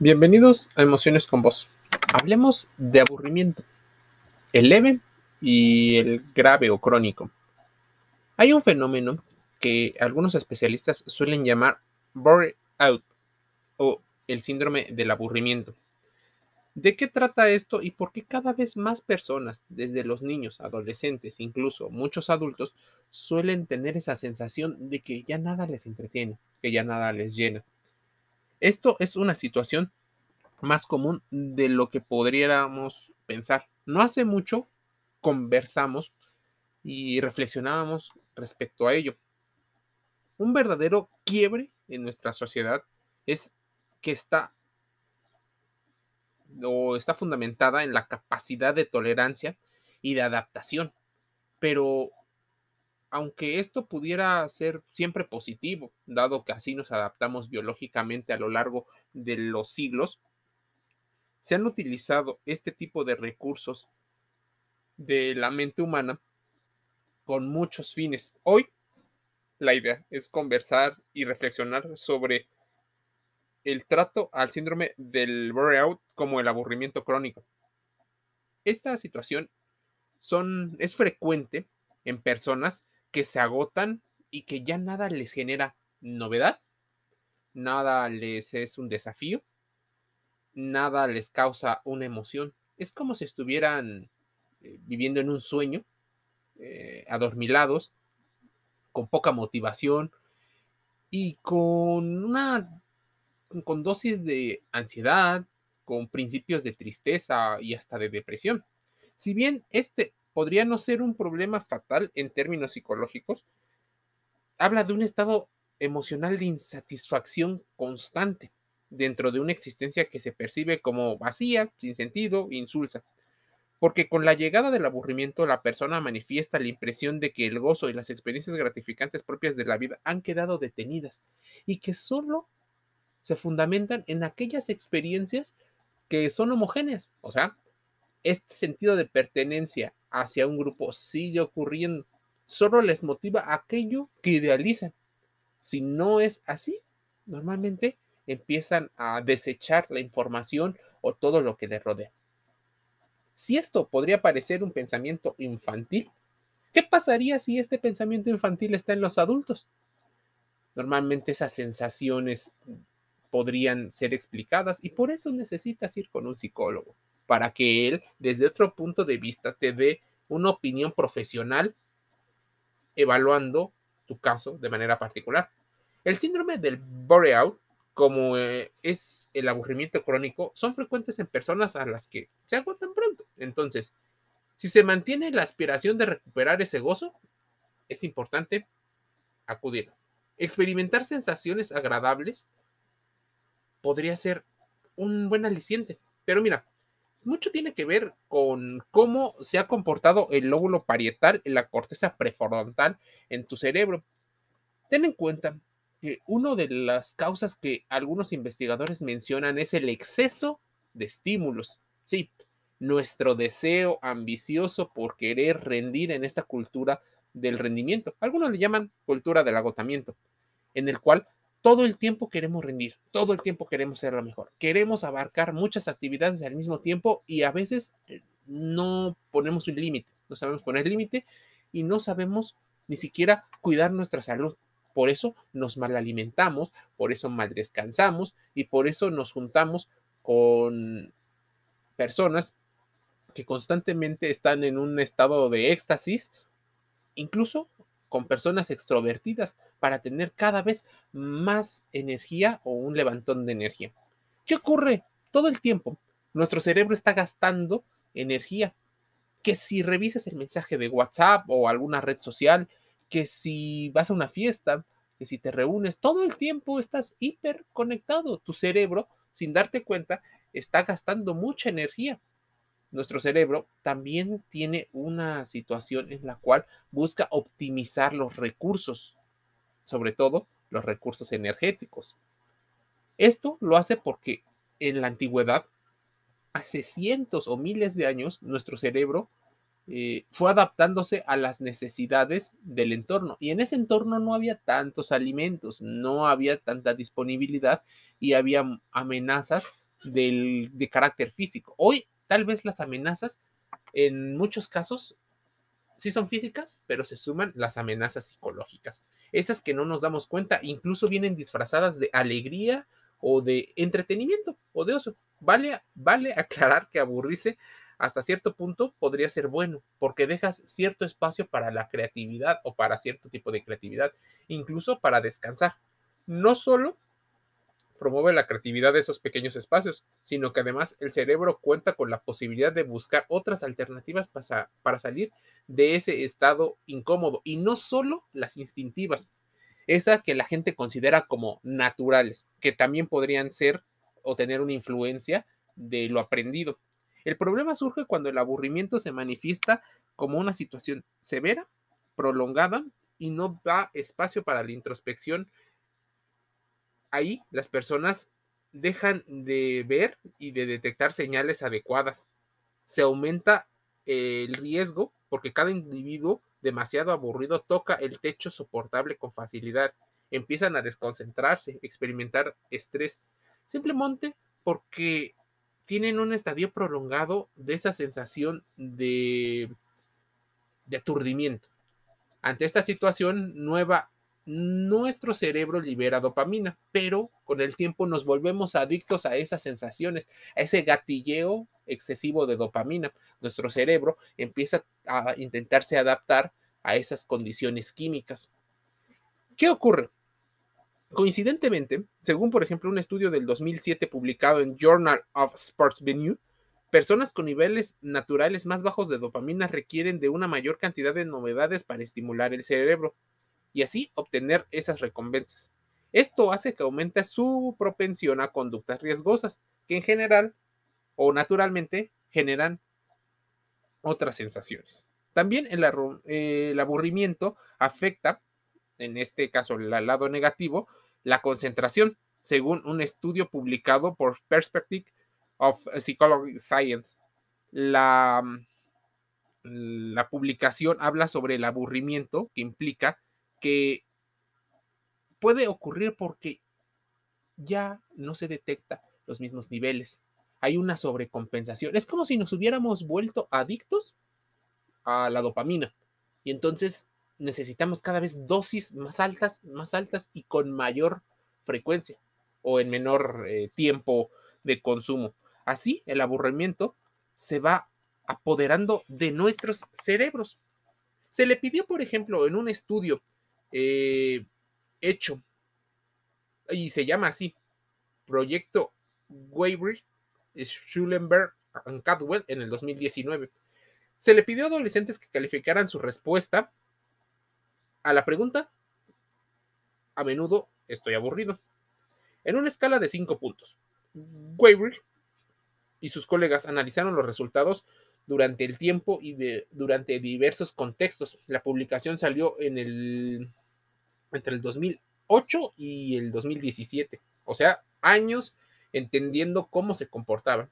Bienvenidos a Emociones con Vos. Hablemos de aburrimiento, el leve y el grave o crónico. Hay un fenómeno que algunos especialistas suelen llamar out o el síndrome del aburrimiento. ¿De qué trata esto y por qué cada vez más personas, desde los niños, adolescentes, incluso muchos adultos, suelen tener esa sensación de que ya nada les entretiene, que ya nada les llena? Esto es una situación más común de lo que podríamos pensar. No hace mucho conversamos y reflexionábamos respecto a ello. Un verdadero quiebre en nuestra sociedad es que está o está fundamentada en la capacidad de tolerancia y de adaptación. Pero aunque esto pudiera ser siempre positivo, dado que así nos adaptamos biológicamente a lo largo de los siglos, se han utilizado este tipo de recursos de la mente humana con muchos fines. Hoy la idea es conversar y reflexionar sobre el trato al síndrome del burnout como el aburrimiento crónico. Esta situación es frecuente en personas que se agotan y que ya nada les genera novedad, nada les es un desafío, nada les causa una emoción. Es como si estuvieran eh, viviendo en un sueño, eh, adormilados, con poca motivación y con una con dosis de ansiedad, con principios de tristeza y hasta de depresión. Si bien este podría no ser un problema fatal en términos psicológicos, habla de un estado emocional de insatisfacción constante dentro de una existencia que se percibe como vacía, sin sentido, insulsa. Porque con la llegada del aburrimiento la persona manifiesta la impresión de que el gozo y las experiencias gratificantes propias de la vida han quedado detenidas y que solo se fundamentan en aquellas experiencias que son homogéneas, o sea, este sentido de pertenencia hacia un grupo sigue ocurriendo. Solo les motiva aquello que idealizan. Si no es así, normalmente empiezan a desechar la información o todo lo que les rodea. Si esto podría parecer un pensamiento infantil, ¿qué pasaría si este pensamiento infantil está en los adultos? Normalmente esas sensaciones podrían ser explicadas y por eso necesitas ir con un psicólogo para que él, desde otro punto de vista, te dé una opinión profesional evaluando tu caso de manera particular. El síndrome del burnout, como eh, es el aburrimiento crónico, son frecuentes en personas a las que se agotan pronto. Entonces, si se mantiene la aspiración de recuperar ese gozo, es importante acudir. Experimentar sensaciones agradables podría ser un buen aliciente. Pero mira, mucho tiene que ver con cómo se ha comportado el lóbulo parietal en la corteza prefrontal en tu cerebro. Ten en cuenta que una de las causas que algunos investigadores mencionan es el exceso de estímulos. Sí, nuestro deseo ambicioso por querer rendir en esta cultura del rendimiento. Algunos le llaman cultura del agotamiento, en el cual todo el tiempo queremos rendir, todo el tiempo queremos ser lo mejor. Queremos abarcar muchas actividades al mismo tiempo y a veces eh, no ponemos un límite, no sabemos poner límite y no sabemos ni siquiera cuidar nuestra salud. Por eso nos mal alimentamos, por eso mal descansamos y por eso nos juntamos con personas que constantemente están en un estado de éxtasis, incluso con personas extrovertidas para tener cada vez más energía o un levantón de energía. ¿Qué ocurre? Todo el tiempo nuestro cerebro está gastando energía. Que si revisas el mensaje de WhatsApp o alguna red social, que si vas a una fiesta, que si te reúnes, todo el tiempo estás hiperconectado. Tu cerebro, sin darte cuenta, está gastando mucha energía nuestro cerebro también tiene una situación en la cual busca optimizar los recursos, sobre todo los recursos energéticos. Esto lo hace porque en la antigüedad, hace cientos o miles de años, nuestro cerebro eh, fue adaptándose a las necesidades del entorno. Y en ese entorno no había tantos alimentos, no había tanta disponibilidad y había amenazas de carácter físico. Hoy tal vez las amenazas en muchos casos sí son físicas, pero se suman las amenazas psicológicas. Esas que no nos damos cuenta, incluso vienen disfrazadas de alegría o de entretenimiento o de oso. Vale, vale aclarar que aburrirse hasta cierto punto podría ser bueno, porque dejas cierto espacio para la creatividad o para cierto tipo de creatividad, incluso para descansar. No solo promueve la creatividad de esos pequeños espacios, sino que además el cerebro cuenta con la posibilidad de buscar otras alternativas para, para salir de ese estado incómodo y no solo las instintivas, esas que la gente considera como naturales, que también podrían ser o tener una influencia de lo aprendido. El problema surge cuando el aburrimiento se manifiesta como una situación severa, prolongada y no da espacio para la introspección ahí las personas dejan de ver y de detectar señales adecuadas. Se aumenta el riesgo porque cada individuo demasiado aburrido toca el techo soportable con facilidad. Empiezan a desconcentrarse, experimentar estrés, simplemente porque tienen un estadio prolongado de esa sensación de, de aturdimiento. Ante esta situación nueva nuestro cerebro libera dopamina, pero con el tiempo nos volvemos adictos a esas sensaciones, a ese gatilleo excesivo de dopamina. Nuestro cerebro empieza a intentarse adaptar a esas condiciones químicas. ¿Qué ocurre? Coincidentemente, según por ejemplo un estudio del 2007 publicado en Journal of Sports Venue, personas con niveles naturales más bajos de dopamina requieren de una mayor cantidad de novedades para estimular el cerebro y así obtener esas recompensas. Esto hace que aumente su propensión a conductas riesgosas, que en general o naturalmente generan otras sensaciones. También el, el aburrimiento afecta, en este caso el lado negativo, la concentración, según un estudio publicado por Perspective of Psychology Science. La, la publicación habla sobre el aburrimiento que implica que puede ocurrir porque ya no se detecta los mismos niveles. Hay una sobrecompensación. Es como si nos hubiéramos vuelto adictos a la dopamina. Y entonces necesitamos cada vez dosis más altas, más altas y con mayor frecuencia o en menor eh, tiempo de consumo. Así el aburrimiento se va apoderando de nuestros cerebros. Se le pidió, por ejemplo, en un estudio eh, hecho, y se llama así, Proyecto Weybridge, Schulenberg and Cadwell en el 2019. Se le pidió a adolescentes que calificaran su respuesta a la pregunta, a menudo estoy aburrido, en una escala de cinco puntos. Weybridge y sus colegas analizaron los resultados durante el tiempo y durante diversos contextos. La publicación salió en el entre el 2008 y el 2017, o sea, años entendiendo cómo se comportaban.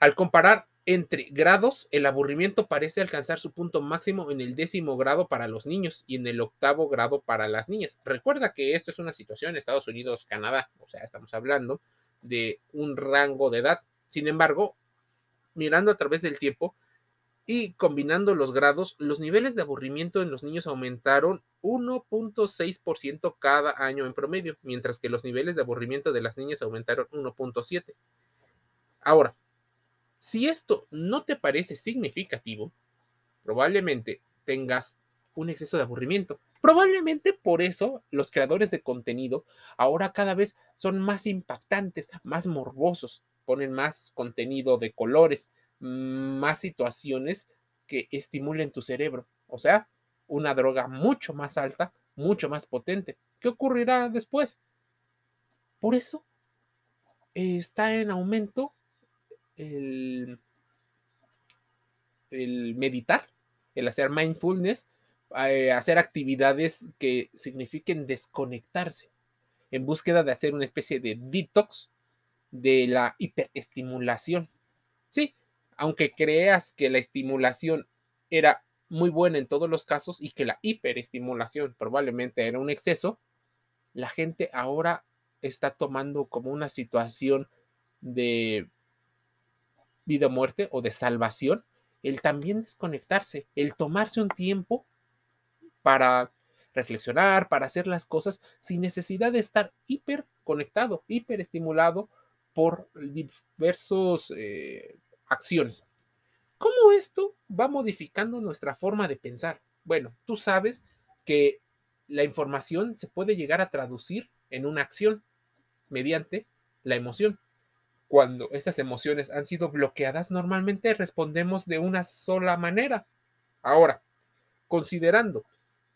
Al comparar entre grados, el aburrimiento parece alcanzar su punto máximo en el décimo grado para los niños y en el octavo grado para las niñas. Recuerda que esto es una situación Estados Unidos, Canadá, o sea, estamos hablando de un rango de edad. Sin embargo, mirando a través del tiempo, y combinando los grados, los niveles de aburrimiento en los niños aumentaron 1.6% cada año en promedio, mientras que los niveles de aburrimiento de las niñas aumentaron 1.7%. Ahora, si esto no te parece significativo, probablemente tengas un exceso de aburrimiento. Probablemente por eso los creadores de contenido ahora cada vez son más impactantes, más morbosos, ponen más contenido de colores, más situaciones que estimulen tu cerebro. O sea, una droga mucho más alta, mucho más potente. ¿Qué ocurrirá después? Por eso está en aumento el, el meditar, el hacer mindfulness, eh, hacer actividades que signifiquen desconectarse en búsqueda de hacer una especie de detox de la hiperestimulación. Sí, aunque creas que la estimulación era muy buena en todos los casos y que la hiperestimulación probablemente era un exceso, la gente ahora está tomando como una situación de vida o muerte o de salvación, el también desconectarse, el tomarse un tiempo para reflexionar, para hacer las cosas sin necesidad de estar hiper conectado, hiper estimulado por diversas eh, acciones. ¿Cómo esto va modificando nuestra forma de pensar? Bueno, tú sabes que la información se puede llegar a traducir en una acción mediante la emoción. Cuando estas emociones han sido bloqueadas, normalmente respondemos de una sola manera. Ahora, considerando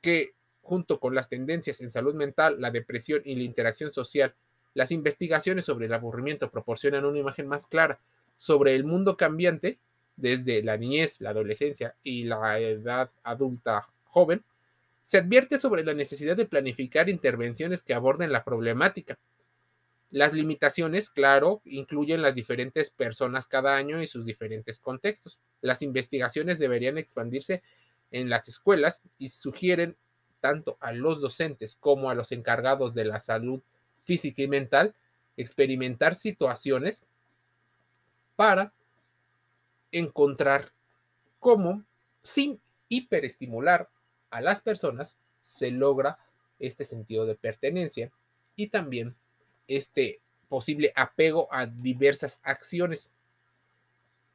que junto con las tendencias en salud mental, la depresión y la interacción social, las investigaciones sobre el aburrimiento proporcionan una imagen más clara sobre el mundo cambiante desde la niñez, la adolescencia y la edad adulta joven, se advierte sobre la necesidad de planificar intervenciones que aborden la problemática. Las limitaciones, claro, incluyen las diferentes personas cada año y sus diferentes contextos. Las investigaciones deberían expandirse en las escuelas y sugieren tanto a los docentes como a los encargados de la salud física y mental experimentar situaciones para encontrar cómo, sin hiperestimular a las personas, se logra este sentido de pertenencia y también este posible apego a diversas acciones.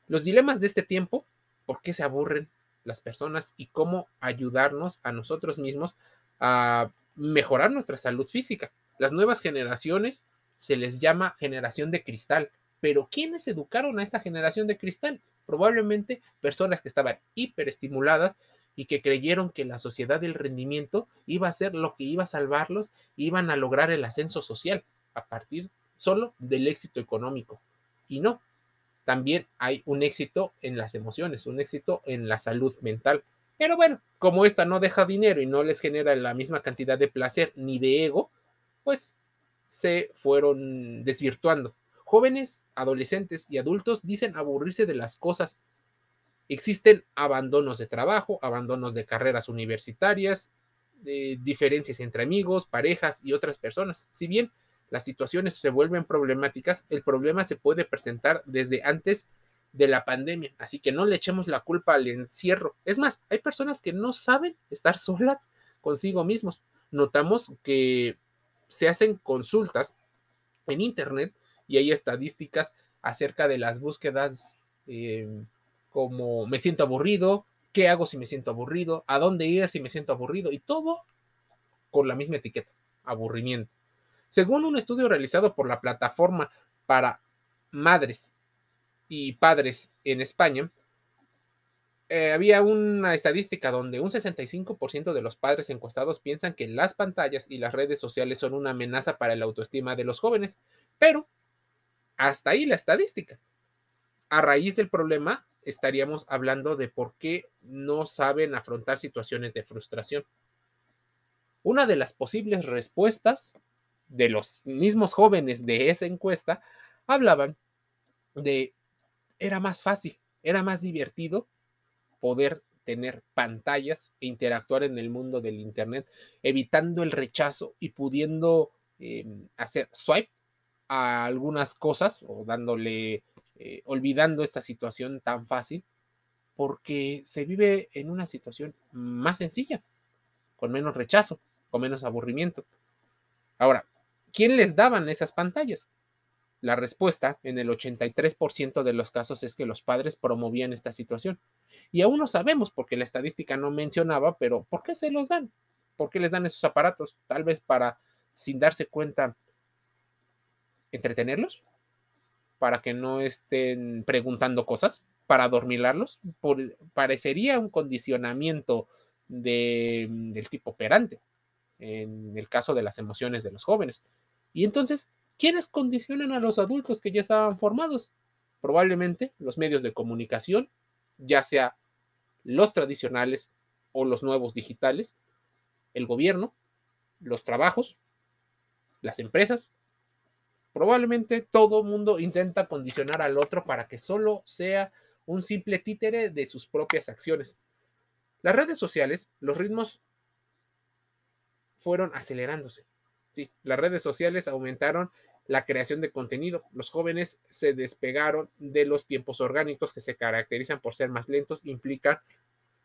Los dilemas de este tiempo, ¿por qué se aburren las personas y cómo ayudarnos a nosotros mismos a mejorar nuestra salud física? Las nuevas generaciones se les llama generación de cristal, pero ¿quiénes educaron a esta generación de cristal? Probablemente personas que estaban hiperestimuladas y que creyeron que la sociedad del rendimiento iba a ser lo que iba a salvarlos, iban a lograr el ascenso social a partir solo del éxito económico. Y no, también hay un éxito en las emociones, un éxito en la salud mental. Pero bueno, como esta no deja dinero y no les genera la misma cantidad de placer ni de ego, pues se fueron desvirtuando. Jóvenes, adolescentes y adultos dicen aburrirse de las cosas. Existen abandonos de trabajo, abandonos de carreras universitarias, diferencias entre amigos, parejas y otras personas. Si bien las situaciones se vuelven problemáticas, el problema se puede presentar desde antes de la pandemia. Así que no le echemos la culpa al encierro. Es más, hay personas que no saben estar solas consigo mismos. Notamos que se hacen consultas en Internet y hay estadísticas acerca de las búsquedas eh, como me siento aburrido, qué hago si me siento aburrido, a dónde ir si me siento aburrido y todo con la misma etiqueta, aburrimiento. Según un estudio realizado por la plataforma para madres y padres en España, eh, había una estadística donde un 65% de los padres encuestados piensan que las pantallas y las redes sociales son una amenaza para la autoestima de los jóvenes, pero hasta ahí la estadística. A raíz del problema, estaríamos hablando de por qué no saben afrontar situaciones de frustración. Una de las posibles respuestas de los mismos jóvenes de esa encuesta hablaban de era más fácil, era más divertido poder tener pantallas e interactuar en el mundo del Internet, evitando el rechazo y pudiendo em, hacer swipe a algunas cosas o dándole, eh, olvidando esta situación tan fácil, porque se vive en una situación más sencilla, con menos rechazo, con menos aburrimiento. Ahora, ¿quién les daban esas pantallas? La respuesta en el 83% de los casos es que los padres promovían esta situación. Y aún no sabemos, porque la estadística no mencionaba, pero ¿por qué se los dan? ¿Por qué les dan esos aparatos? Tal vez para, sin darse cuenta, entretenerlos, para que no estén preguntando cosas, para adormilarlos. parecería un condicionamiento del tipo operante, en el caso de las emociones de los jóvenes. Y entonces, ¿quiénes condicionan a los adultos que ya estaban formados? Probablemente los medios de comunicación, ya sea los tradicionales o los nuevos digitales, el gobierno, los trabajos, las empresas, Probablemente todo mundo intenta condicionar al otro para que solo sea un simple títere de sus propias acciones. Las redes sociales, los ritmos fueron acelerándose. Sí, las redes sociales aumentaron la creación de contenido. Los jóvenes se despegaron de los tiempos orgánicos que se caracterizan por ser más lentos, implican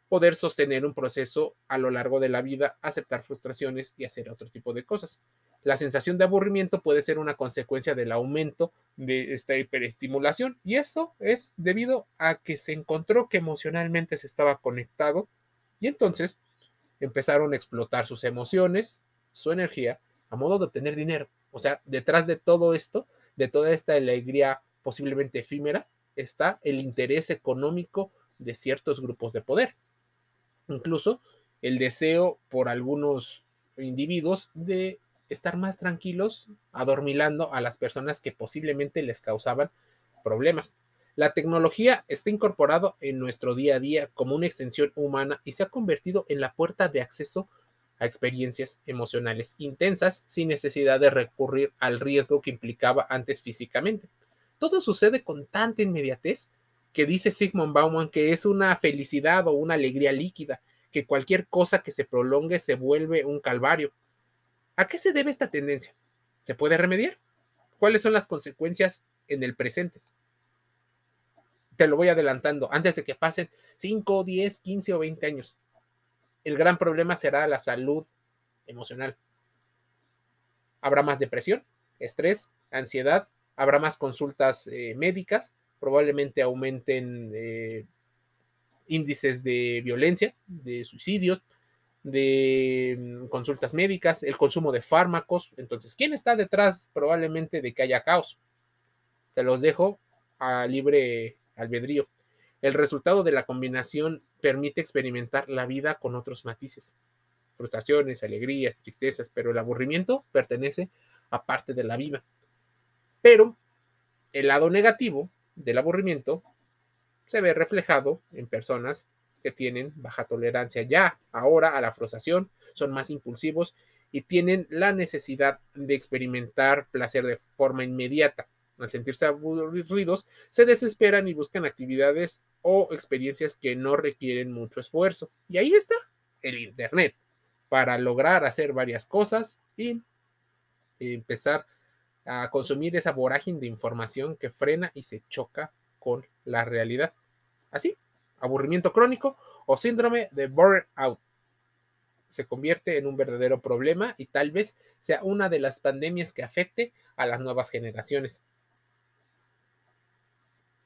poder sostener un proceso a lo largo de la vida, aceptar frustraciones y hacer otro tipo de cosas. La sensación de aburrimiento puede ser una consecuencia del aumento de esta hiperestimulación y eso es debido a que se encontró que emocionalmente se estaba conectado y entonces empezaron a explotar sus emociones, su energía, modo de obtener dinero. O sea, detrás de todo esto, de toda esta alegría posiblemente efímera, está el interés económico de ciertos grupos de poder. Incluso el deseo por algunos individuos de estar más tranquilos, adormilando a las personas que posiblemente les causaban problemas. La tecnología está incorporado en nuestro día a día como una extensión humana y se ha convertido en la puerta de acceso a experiencias emocionales intensas sin necesidad de recurrir al riesgo que implicaba antes físicamente. Todo sucede con tanta inmediatez que dice Sigmund Bauman que es una felicidad o una alegría líquida, que cualquier cosa que se prolongue se vuelve un calvario. ¿A qué se debe esta tendencia? ¿Se puede remediar? ¿Cuáles son las consecuencias en el presente? Te lo voy adelantando antes de que pasen 5, 10, 15 o 20 años. El gran problema será la salud emocional. Habrá más depresión, estrés, ansiedad, habrá más consultas eh, médicas, probablemente aumenten eh, índices de violencia, de suicidios, de mm, consultas médicas, el consumo de fármacos. Entonces, ¿quién está detrás probablemente de que haya caos? Se los dejo a libre albedrío. El resultado de la combinación permite experimentar la vida con otros matices, frustraciones, alegrías, tristezas, pero el aburrimiento pertenece a parte de la vida. Pero el lado negativo del aburrimiento se ve reflejado en personas que tienen baja tolerancia ya ahora a la frustración, son más impulsivos y tienen la necesidad de experimentar placer de forma inmediata. Al sentirse aburridos, se desesperan y buscan actividades o experiencias que no requieren mucho esfuerzo. Y ahí está el Internet para lograr hacer varias cosas y empezar a consumir esa vorágine de información que frena y se choca con la realidad. Así, aburrimiento crónico o síndrome de burnout. Se convierte en un verdadero problema y tal vez sea una de las pandemias que afecte a las nuevas generaciones.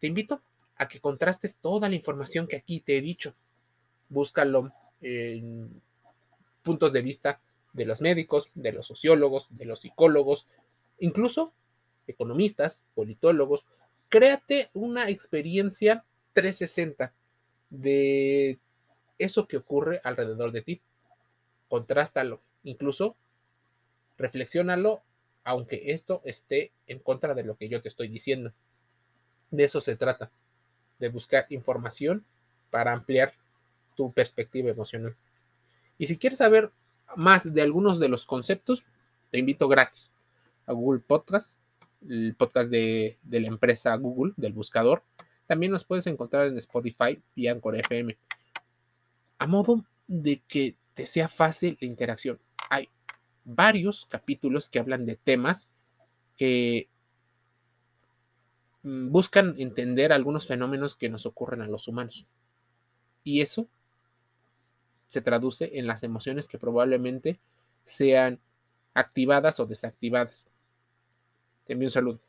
Te invito a que contrastes toda la información que aquí te he dicho. Búscalo en puntos de vista de los médicos, de los sociólogos, de los psicólogos, incluso economistas, politólogos. Créate una experiencia 360 de eso que ocurre alrededor de ti. Contrástalo, incluso reflexiónalo, aunque esto esté en contra de lo que yo te estoy diciendo. De eso se trata, de buscar información para ampliar tu perspectiva emocional. Y si quieres saber más de algunos de los conceptos, te invito gratis a Google Podcast, el podcast de, la empresa Google, del buscador, también nos puedes encontrar en Spotify y Anchor FM. A modo de que te sea fácil la interacción. Hay varios capítulos que hablan de temas que buscan entender algunos fenómenos que nos ocurren a los humanos. Y eso se traduce en las emociones que probablemente sean activadas o desactivadas. Te envío un saludo.